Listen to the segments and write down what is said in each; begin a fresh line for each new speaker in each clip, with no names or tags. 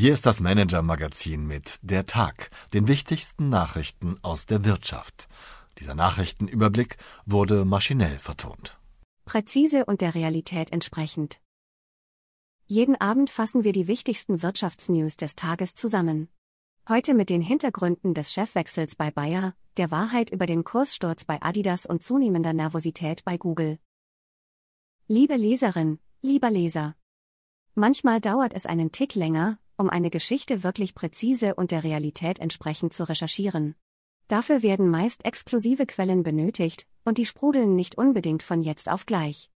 Hier ist das Manager-Magazin mit Der Tag, den wichtigsten Nachrichten aus der Wirtschaft. Dieser Nachrichtenüberblick wurde maschinell vertont.
Präzise und der Realität entsprechend. Jeden Abend fassen wir die wichtigsten Wirtschaftsnews des Tages zusammen. Heute mit den Hintergründen des Chefwechsels bei Bayer, der Wahrheit über den Kurssturz bei Adidas und zunehmender Nervosität bei Google. Liebe Leserin, lieber Leser. Manchmal dauert es einen Tick länger, um eine Geschichte wirklich präzise und der Realität entsprechend zu recherchieren. Dafür werden meist exklusive Quellen benötigt, und die sprudeln nicht unbedingt von jetzt auf gleich.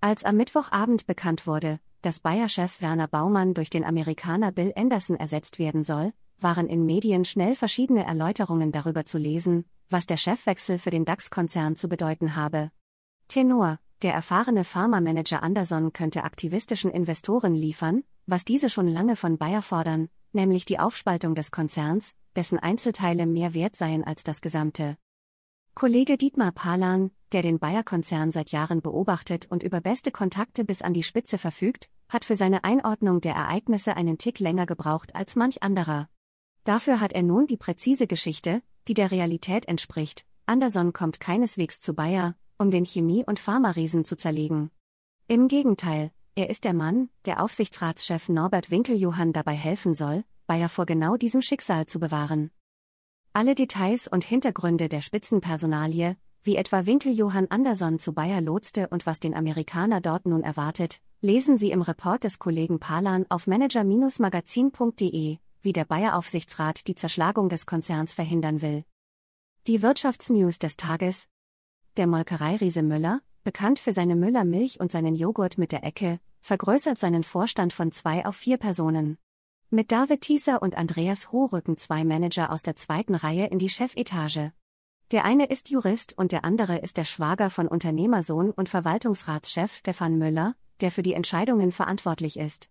Als am Mittwochabend bekannt wurde, dass Bayer-Chef Werner Baumann durch den Amerikaner Bill Anderson ersetzt werden soll, waren in Medien schnell verschiedene Erläuterungen darüber zu lesen, was der Chefwechsel für den DAX-Konzern zu bedeuten habe. Tenor, der erfahrene Pharma-Manager Anderson könnte aktivistischen Investoren liefern, was diese schon lange von Bayer fordern, nämlich die Aufspaltung des Konzerns, dessen Einzelteile mehr wert seien als das gesamte. Kollege Dietmar Palan, der den Bayer-Konzern seit Jahren beobachtet und über beste Kontakte bis an die Spitze verfügt, hat für seine Einordnung der Ereignisse einen Tick länger gebraucht als manch anderer. Dafür hat er nun die präzise Geschichte, die der Realität entspricht. Anderson kommt keineswegs zu Bayer, um den Chemie- und Pharmariesen zu zerlegen. Im Gegenteil, er ist der Mann, der Aufsichtsratschef Norbert Winkeljohann dabei helfen soll, Bayer vor genau diesem Schicksal zu bewahren. Alle Details und Hintergründe der Spitzenpersonalie, wie etwa Winkeljohann Anderson zu Bayer lotste und was den Amerikaner dort nun erwartet, lesen Sie im Report des Kollegen Palan auf manager-magazin.de, wie der Bayer-Aufsichtsrat die Zerschlagung des Konzerns verhindern will. Die Wirtschaftsnews des Tages. Der Molkereiriese Müller, bekannt für seine Müllermilch und seinen Joghurt mit der Ecke, vergrößert seinen Vorstand von zwei auf vier Personen. Mit David Thieser und Andreas Ho rücken zwei Manager aus der zweiten Reihe in die Chefetage. Der eine ist Jurist und der andere ist der Schwager von Unternehmersohn und Verwaltungsratschef Stefan Müller, der für die Entscheidungen verantwortlich ist.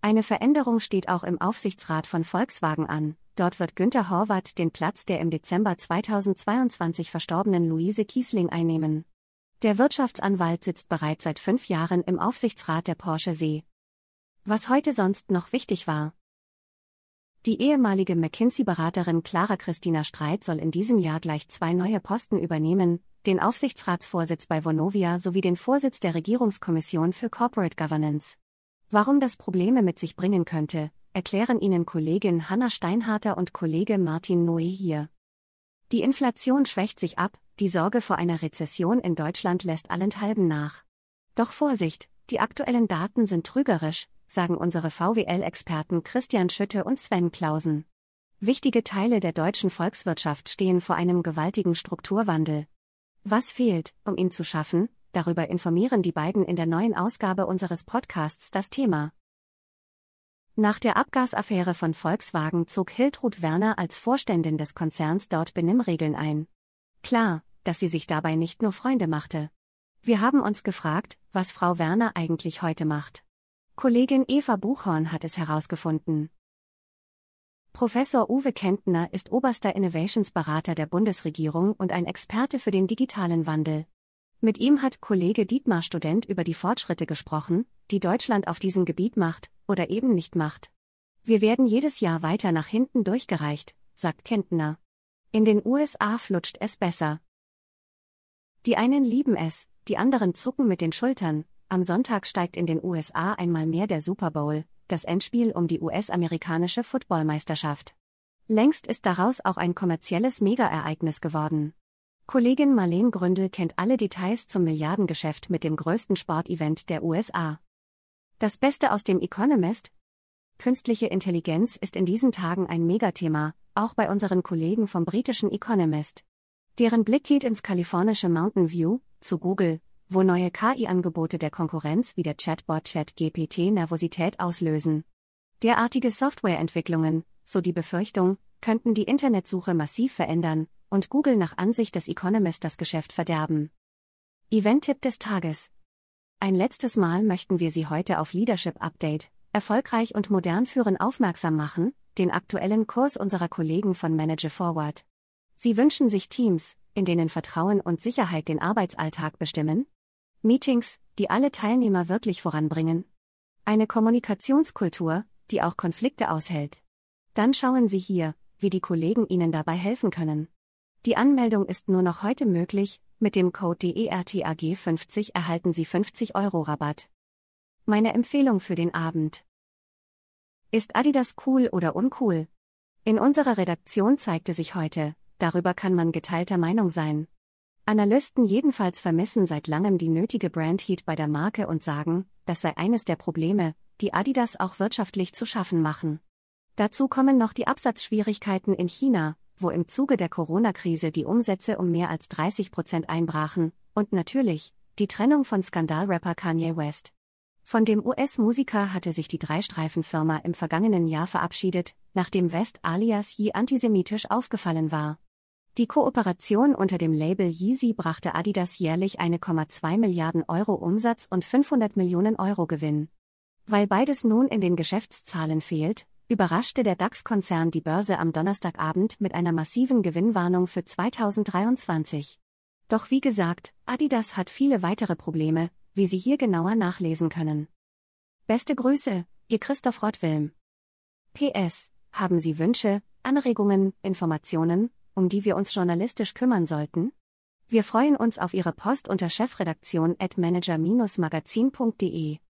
Eine Veränderung steht auch im Aufsichtsrat von Volkswagen an. Dort wird Günter Horvath den Platz der im Dezember 2022 verstorbenen Luise Kiesling einnehmen. Der Wirtschaftsanwalt sitzt bereits seit fünf Jahren im Aufsichtsrat der Porsche See. Was heute sonst noch wichtig war. Die ehemalige McKinsey-Beraterin Clara Christina Streit soll in diesem Jahr gleich zwei neue Posten übernehmen, den Aufsichtsratsvorsitz bei Vonovia sowie den Vorsitz der Regierungskommission für Corporate Governance. Warum das Probleme mit sich bringen könnte, erklären Ihnen Kollegin Hanna Steinharter und Kollege Martin Noe hier. Die Inflation schwächt sich ab, die Sorge vor einer Rezession in Deutschland lässt allenthalben nach. Doch Vorsicht, die aktuellen Daten sind trügerisch, sagen unsere VWL-Experten Christian Schütte und Sven Klausen. Wichtige Teile der deutschen Volkswirtschaft stehen vor einem gewaltigen Strukturwandel. Was fehlt, um ihn zu schaffen? Darüber informieren die beiden in der neuen Ausgabe unseres Podcasts das Thema. Nach der Abgasaffäre von Volkswagen zog Hiltrud Werner als Vorständin des Konzerns dort Benimmregeln ein. Klar, dass sie sich dabei nicht nur Freunde machte. Wir haben uns gefragt, was Frau Werner eigentlich heute macht. Kollegin Eva Buchhorn hat es herausgefunden. Professor Uwe Kentner ist oberster Innovationsberater der Bundesregierung und ein Experte für den digitalen Wandel. Mit ihm hat Kollege Dietmar Student über die Fortschritte gesprochen, die Deutschland auf diesem Gebiet macht oder eben nicht macht. Wir werden jedes Jahr weiter nach hinten durchgereicht, sagt Kentner. In den USA flutscht es besser. Die einen lieben es, die anderen zucken mit den Schultern. Am Sonntag steigt in den USA einmal mehr der Super Bowl, das Endspiel um die US-amerikanische Footballmeisterschaft. Längst ist daraus auch ein kommerzielles Megaereignis geworden. Kollegin Marlene Gründel kennt alle Details zum Milliardengeschäft mit dem größten Sportevent der USA. Das Beste aus dem Economist? Künstliche Intelligenz ist in diesen Tagen ein Megathema, auch bei unseren Kollegen vom britischen Economist. Deren Blick geht ins kalifornische Mountain View, zu Google, wo neue KI-Angebote der Konkurrenz wie der Chatbot ChatGPT Nervosität auslösen. Derartige Softwareentwicklungen, so die Befürchtung, könnten die Internetsuche massiv verändern und Google nach Ansicht des Economist das Geschäft verderben. Event-Tipp des Tages. Ein letztes Mal möchten wir Sie heute auf Leadership Update, erfolgreich und modern führen aufmerksam machen, den aktuellen Kurs unserer Kollegen von Manager Forward. Sie wünschen sich Teams, in denen Vertrauen und Sicherheit den Arbeitsalltag bestimmen? Meetings, die alle Teilnehmer wirklich voranbringen? Eine Kommunikationskultur, die auch Konflikte aushält. Dann schauen Sie hier, wie die Kollegen Ihnen dabei helfen können. Die Anmeldung ist nur noch heute möglich, mit dem Code DERTAG50 erhalten Sie 50 Euro Rabatt. Meine Empfehlung für den Abend. Ist Adidas cool oder uncool? In unserer Redaktion zeigte sich heute, darüber kann man geteilter Meinung sein. Analysten jedenfalls vermissen seit langem die nötige Brand-Heat bei der Marke und sagen, das sei eines der Probleme, die Adidas auch wirtschaftlich zu schaffen machen. Dazu kommen noch die Absatzschwierigkeiten in China, wo im Zuge der Corona-Krise die Umsätze um mehr als 30 Prozent einbrachen, und natürlich, die Trennung von Skandalrapper Kanye West. Von dem US-Musiker hatte sich die Dreistreifenfirma im vergangenen Jahr verabschiedet, nachdem West alias Yi antisemitisch aufgefallen war. Die Kooperation unter dem Label Yeezy brachte Adidas jährlich 1,2 Milliarden Euro Umsatz und 500 Millionen Euro Gewinn. Weil beides nun in den Geschäftszahlen fehlt, überraschte der DAX-Konzern die Börse am Donnerstagabend mit einer massiven Gewinnwarnung für 2023. Doch wie gesagt, Adidas hat viele weitere Probleme, wie Sie hier genauer nachlesen können. Beste Grüße, Ihr Christoph Rottwilm. PS, haben Sie Wünsche, Anregungen, Informationen, um die wir uns journalistisch kümmern sollten? Wir freuen uns auf Ihre Post unter chefredaktion at manager-magazin.de.